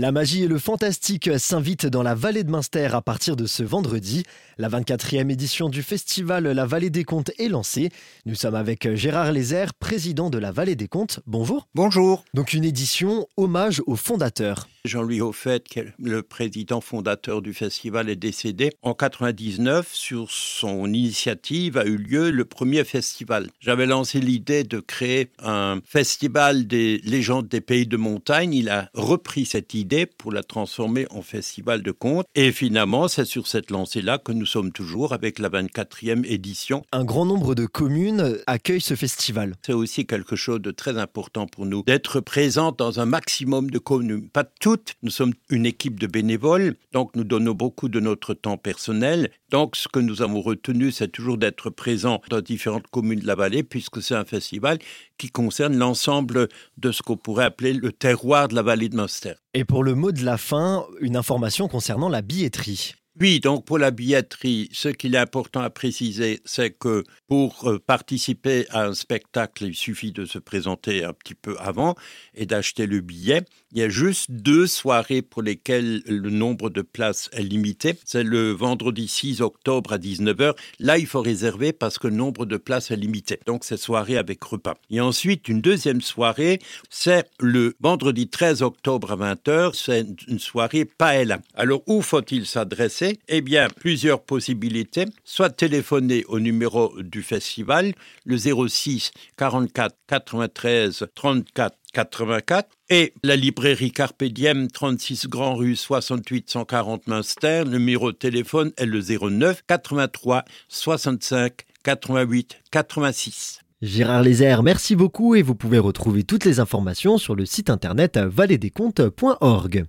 La magie et le fantastique s'invitent dans la vallée de Münster à partir de ce vendredi. La 24e édition du festival La Vallée des Contes est lancée. Nous sommes avec Gérard Lézère, président de la Vallée des Contes. Bonjour. Bonjour. Donc une édition hommage aux fondateurs. Jean-Louis Hoffet, le président fondateur du festival, est décédé. En 99, sur son initiative, a eu lieu le premier festival. J'avais lancé l'idée de créer un festival des légendes des pays de montagne. Il a repris cette idée pour la transformer en festival de contes. Et finalement, c'est sur cette lancée-là que nous sommes toujours avec la 24e édition. Un grand nombre de communes accueillent ce festival. C'est aussi quelque chose de très important pour nous, d'être présents dans un maximum de communes. Pas toutes, nous sommes une équipe de bénévoles, donc nous donnons beaucoup de notre temps personnel. Donc ce que nous avons retenu, c'est toujours d'être présents dans différentes communes de la vallée, puisque c'est un festival qui concerne l'ensemble de ce qu'on pourrait appeler le terroir de la vallée de Munster. Et pour le mot de la fin, une information concernant la billetterie. Oui, donc pour la billetterie, ce qu'il est important à préciser, c'est que pour euh, participer à un spectacle, il suffit de se présenter un petit peu avant et d'acheter le billet. Il y a juste deux soirées pour lesquelles le nombre de places est limité. C'est le vendredi 6 octobre à 19h. Là, il faut réserver parce que le nombre de places est limité. Donc, c'est soirée avec repas. Et ensuite, une deuxième soirée, c'est le vendredi 13 octobre à 20h. C'est une soirée paella. Alors, où faut-il s'adresser? Eh bien, plusieurs possibilités. Soit téléphoner au numéro du festival, le 06 44 93 34 84 et la librairie Carpe Diem 36 Grand Rue 68 140 Münster. Le numéro de téléphone est le 09 83 65 88 86. Gérard Lézère, merci beaucoup et vous pouvez retrouver toutes les informations sur le site internet valetdescomptes.org.